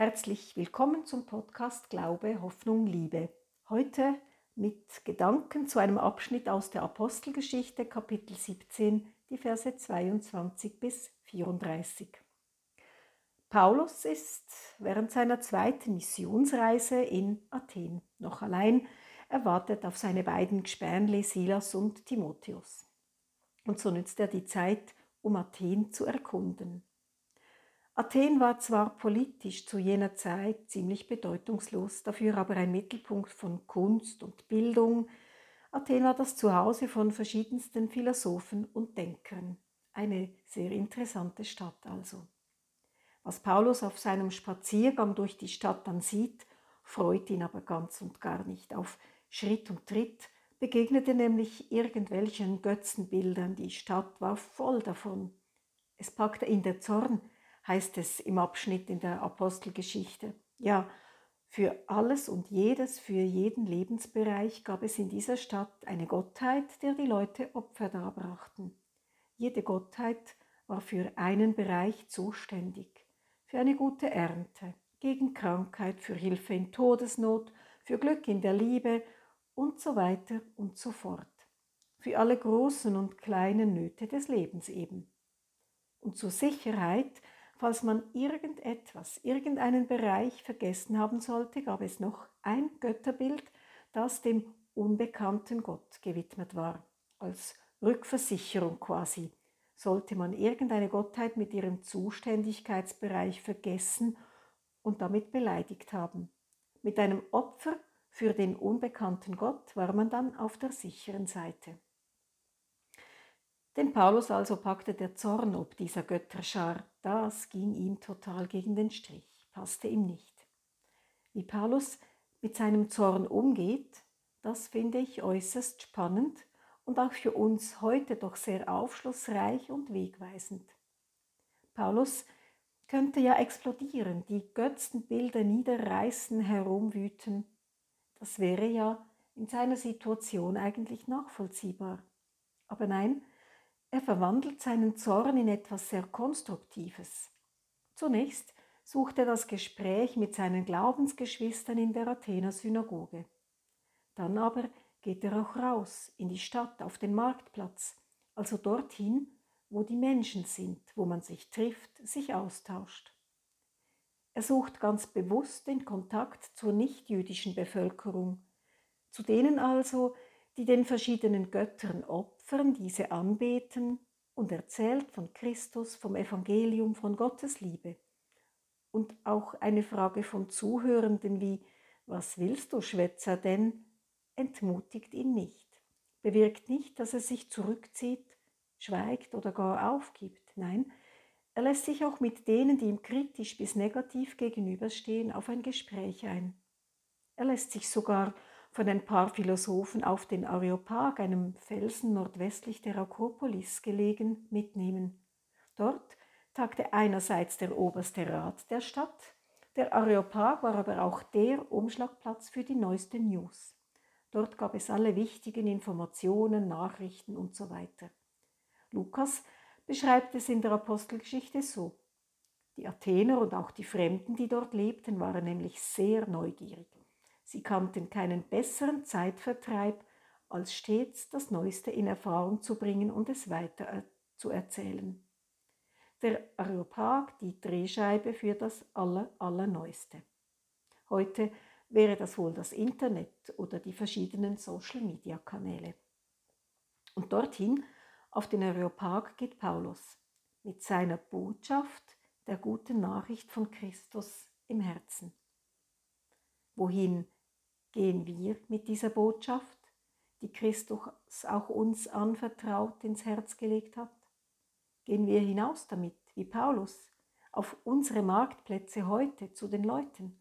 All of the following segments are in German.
Herzlich willkommen zum Podcast Glaube, Hoffnung, Liebe. Heute mit Gedanken zu einem Abschnitt aus der Apostelgeschichte, Kapitel 17, die Verse 22 bis 34. Paulus ist während seiner zweiten Missionsreise in Athen noch allein. Er wartet auf seine beiden Gespänli Silas und Timotheus. Und so nützt er die Zeit, um Athen zu erkunden. Athen war zwar politisch zu jener Zeit ziemlich bedeutungslos, dafür aber ein Mittelpunkt von Kunst und Bildung. Athen war das Zuhause von verschiedensten Philosophen und Denkern. Eine sehr interessante Stadt also. Was Paulus auf seinem Spaziergang durch die Stadt dann sieht, freut ihn aber ganz und gar nicht. Auf Schritt und Tritt begegnete nämlich irgendwelchen Götzenbildern. Die Stadt war voll davon. Es packte ihn der Zorn, heißt es im Abschnitt in der Apostelgeschichte. Ja, für alles und jedes, für jeden Lebensbereich gab es in dieser Stadt eine Gottheit, der die Leute Opfer darbrachten. Jede Gottheit war für einen Bereich zuständig, für eine gute Ernte, gegen Krankheit, für Hilfe in Todesnot, für Glück in der Liebe und so weiter und so fort. Für alle großen und kleinen Nöte des Lebens eben. Und zur Sicherheit Falls man irgendetwas, irgendeinen Bereich vergessen haben sollte, gab es noch ein Götterbild, das dem unbekannten Gott gewidmet war, als Rückversicherung quasi. Sollte man irgendeine Gottheit mit ihrem Zuständigkeitsbereich vergessen und damit beleidigt haben. Mit einem Opfer für den unbekannten Gott war man dann auf der sicheren Seite. Den Paulus also packte der Zorn ob dieser Götterschar. Das ging ihm total gegen den Strich, passte ihm nicht. Wie Paulus mit seinem Zorn umgeht, das finde ich äußerst spannend und auch für uns heute doch sehr aufschlussreich und wegweisend. Paulus könnte ja explodieren, die Götzenbilder niederreißen, herumwüten. Das wäre ja in seiner Situation eigentlich nachvollziehbar. Aber nein, er verwandelt seinen Zorn in etwas sehr Konstruktives. Zunächst sucht er das Gespräch mit seinen Glaubensgeschwistern in der Athener Synagoge. Dann aber geht er auch raus in die Stadt, auf den Marktplatz, also dorthin, wo die Menschen sind, wo man sich trifft, sich austauscht. Er sucht ganz bewusst den Kontakt zur nichtjüdischen Bevölkerung, zu denen also, die den verschiedenen Göttern opfern, diese anbeten und erzählt von Christus, vom Evangelium, von Gottes Liebe. Und auch eine Frage von Zuhörenden wie, was willst du, Schwätzer, denn, entmutigt ihn nicht, bewirkt nicht, dass er sich zurückzieht, schweigt oder gar aufgibt. Nein, er lässt sich auch mit denen, die ihm kritisch bis negativ gegenüberstehen, auf ein Gespräch ein. Er lässt sich sogar von ein paar Philosophen auf den Areopag, einem Felsen nordwestlich der Akropolis gelegen, mitnehmen. Dort tagte einerseits der oberste Rat der Stadt, der Areopag war aber auch der Umschlagplatz für die neuesten News. Dort gab es alle wichtigen Informationen, Nachrichten und so weiter. Lukas beschreibt es in der Apostelgeschichte so. Die Athener und auch die Fremden, die dort lebten, waren nämlich sehr neugierig. Sie kannten keinen besseren Zeitvertreib, als stets das Neueste in Erfahrung zu bringen und es weiter zu erzählen. Der Areopag, die Drehscheibe für das Aller, Allerneueste. Heute wäre das wohl das Internet oder die verschiedenen Social-Media-Kanäle. Und dorthin, auf den Areopag, geht Paulus mit seiner Botschaft der guten Nachricht von Christus im Herzen. Wohin gehen wir mit dieser Botschaft, die Christus auch uns anvertraut ins Herz gelegt hat? Gehen wir hinaus damit, wie Paulus, auf unsere Marktplätze heute zu den Leuten?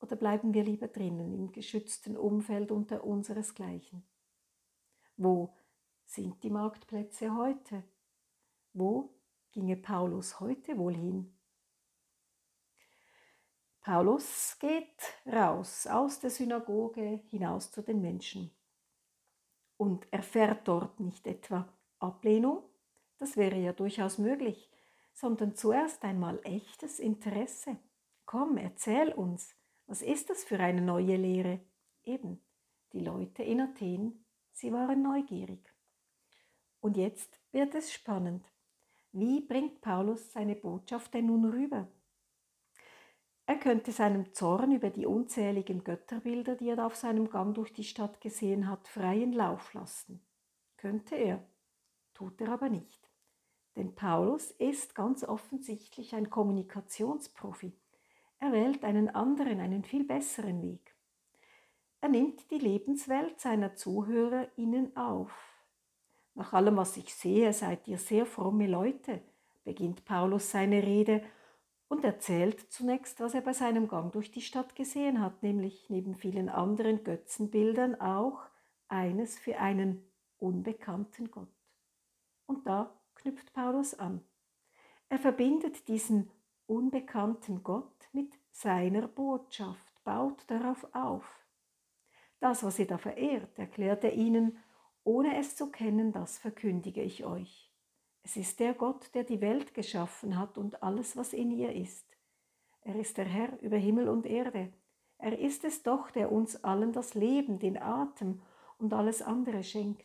Oder bleiben wir lieber drinnen im geschützten Umfeld unter unseresgleichen? Wo sind die Marktplätze heute? Wo ginge Paulus heute wohl hin? Paulus geht raus aus der Synagoge hinaus zu den Menschen und erfährt dort nicht etwa Ablehnung, das wäre ja durchaus möglich, sondern zuerst einmal echtes Interesse, Komm, erzähl uns, was ist das für eine neue Lehre? Eben, die Leute in Athen, sie waren neugierig. Und jetzt wird es spannend. Wie bringt Paulus seine Botschaft denn nun rüber? Könnte seinem Zorn über die unzähligen Götterbilder, die er auf seinem Gang durch die Stadt gesehen hat, freien Lauf lassen. Könnte er, tut er aber nicht. Denn Paulus ist ganz offensichtlich ein Kommunikationsprofi. Er wählt einen anderen, einen viel besseren Weg. Er nimmt die Lebenswelt seiner ZuhörerInnen auf. Nach allem, was ich sehe, seid ihr sehr fromme Leute, beginnt Paulus seine Rede und erzählt zunächst, was er bei seinem Gang durch die Stadt gesehen hat, nämlich neben vielen anderen Götzenbildern auch eines für einen unbekannten Gott. Und da knüpft Paulus an. Er verbindet diesen unbekannten Gott mit seiner Botschaft, baut darauf auf. Das, was ihr da verehrt, erklärt er ihnen, ohne es zu kennen, das verkündige ich euch. Es ist der Gott, der die Welt geschaffen hat und alles, was in ihr ist. Er ist der Herr über Himmel und Erde. Er ist es doch, der uns allen das Leben, den Atem und alles andere schenkt.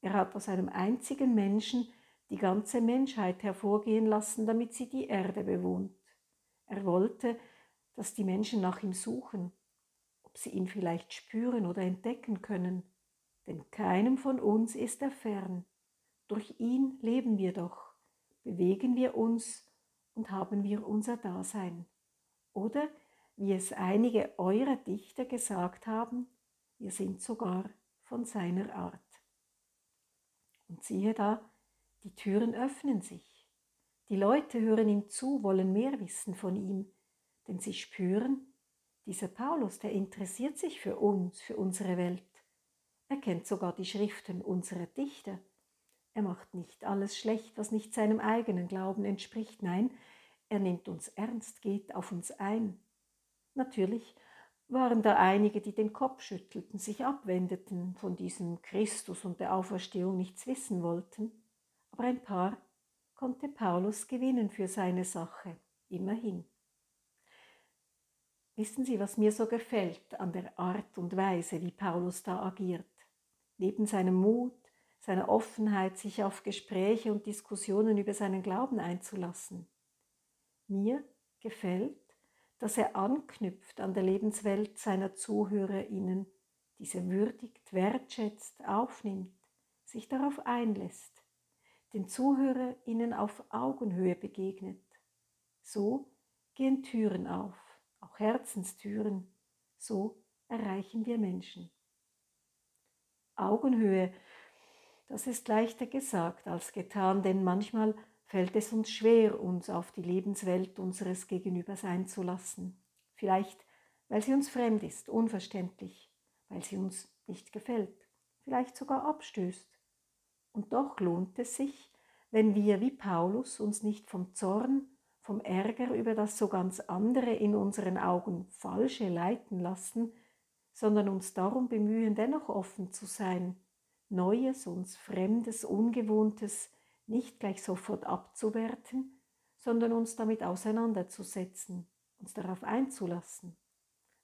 Er hat aus einem einzigen Menschen die ganze Menschheit hervorgehen lassen, damit sie die Erde bewohnt. Er wollte, dass die Menschen nach ihm suchen, ob sie ihn vielleicht spüren oder entdecken können, denn keinem von uns ist er fern. Durch ihn leben wir doch, bewegen wir uns und haben wir unser Dasein. Oder, wie es einige eurer Dichter gesagt haben, wir sind sogar von seiner Art. Und siehe da, die Türen öffnen sich. Die Leute hören ihm zu, wollen mehr wissen von ihm, denn sie spüren, dieser Paulus, der interessiert sich für uns, für unsere Welt. Er kennt sogar die Schriften unserer Dichter. Er macht nicht alles schlecht, was nicht seinem eigenen Glauben entspricht. Nein, er nimmt uns ernst, geht auf uns ein. Natürlich waren da einige, die den Kopf schüttelten, sich abwendeten, von diesem Christus und der Auferstehung nichts wissen wollten. Aber ein paar konnte Paulus gewinnen für seine Sache, immerhin. Wissen Sie, was mir so gefällt an der Art und Weise, wie Paulus da agiert? Neben seinem Mut, seiner Offenheit, sich auf Gespräche und Diskussionen über seinen Glauben einzulassen. Mir gefällt, dass er anknüpft an der Lebenswelt seiner Zuhörerinnen, diese würdigt, wertschätzt, aufnimmt, sich darauf einlässt, den Zuhörerinnen auf Augenhöhe begegnet. So gehen Türen auf, auch Herzenstüren, so erreichen wir Menschen. Augenhöhe das ist leichter gesagt als getan, denn manchmal fällt es uns schwer, uns auf die Lebenswelt unseres Gegenübers einzulassen. Vielleicht, weil sie uns fremd ist, unverständlich, weil sie uns nicht gefällt, vielleicht sogar abstößt. Und doch lohnt es sich, wenn wir wie Paulus uns nicht vom Zorn, vom Ärger über das so ganz andere in unseren Augen falsche leiten lassen, sondern uns darum bemühen, dennoch offen zu sein Neues, uns Fremdes, Ungewohntes nicht gleich sofort abzuwerten, sondern uns damit auseinanderzusetzen, uns darauf einzulassen,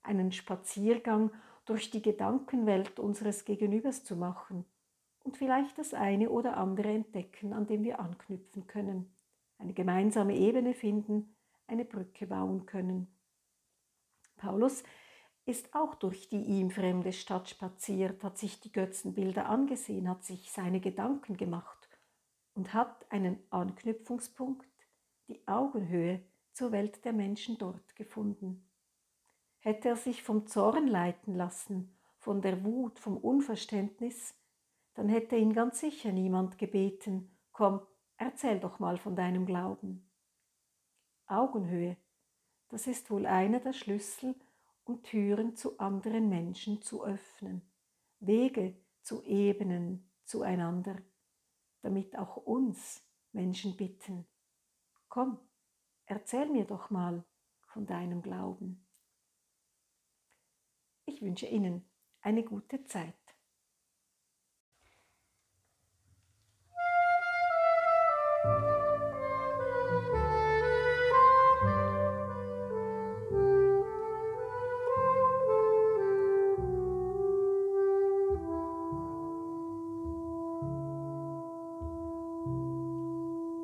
einen Spaziergang durch die Gedankenwelt unseres Gegenübers zu machen und vielleicht das eine oder andere entdecken, an dem wir anknüpfen können, eine gemeinsame Ebene finden, eine Brücke bauen können. Paulus ist auch durch die ihm fremde Stadt spaziert, hat sich die Götzenbilder angesehen, hat sich seine Gedanken gemacht und hat einen Anknüpfungspunkt, die Augenhöhe zur Welt der Menschen dort gefunden. Hätte er sich vom Zorn leiten lassen, von der Wut, vom Unverständnis, dann hätte ihn ganz sicher niemand gebeten, komm, erzähl doch mal von deinem Glauben. Augenhöhe, das ist wohl einer der Schlüssel, um Türen zu anderen Menschen zu öffnen, Wege zu ebnen zueinander, damit auch uns Menschen bitten, komm, erzähl mir doch mal von deinem Glauben. Ich wünsche Ihnen eine gute Zeit.